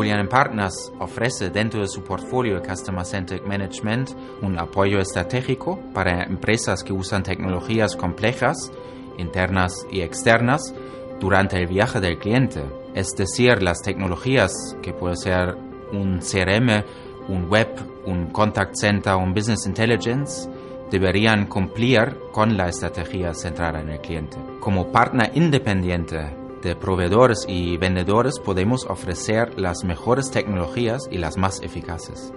Bullion Partners ofrece dentro de su portfolio Customer Centric Management un apoyo estratégico para empresas que usan tecnologías complejas, internas y externas, durante el viaje del cliente. Es decir, las tecnologías que puede ser un CRM, un web, un contact center, un business intelligence, deberían cumplir con la estrategia centrada en el cliente. Como partner independiente de proveedores y vendedores podemos ofrecer las mejores tecnologías y las más eficaces.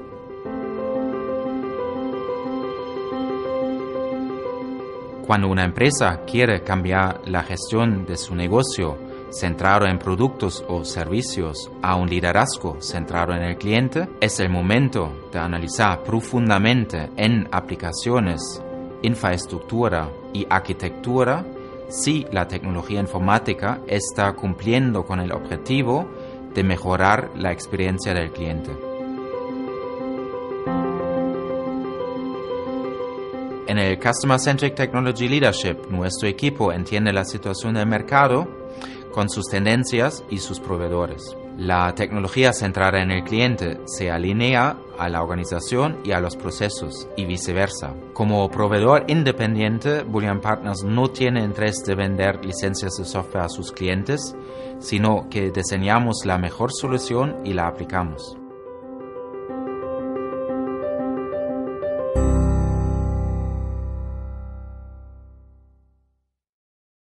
Cuando una empresa quiere cambiar la gestión de su negocio centrado en productos o servicios a un liderazgo centrado en el cliente, es el momento de analizar profundamente en aplicaciones, infraestructura y arquitectura si la tecnología informática está cumpliendo con el objetivo de mejorar la experiencia del cliente. En el Customer Centric Technology Leadership, nuestro equipo entiende la situación del mercado con sus tendencias y sus proveedores. La tecnología centrada en el cliente se alinea a la organización y a los procesos y viceversa. Como proveedor independiente, Bullion Partners no tiene interés de vender licencias de software a sus clientes, sino que diseñamos la mejor solución y la aplicamos.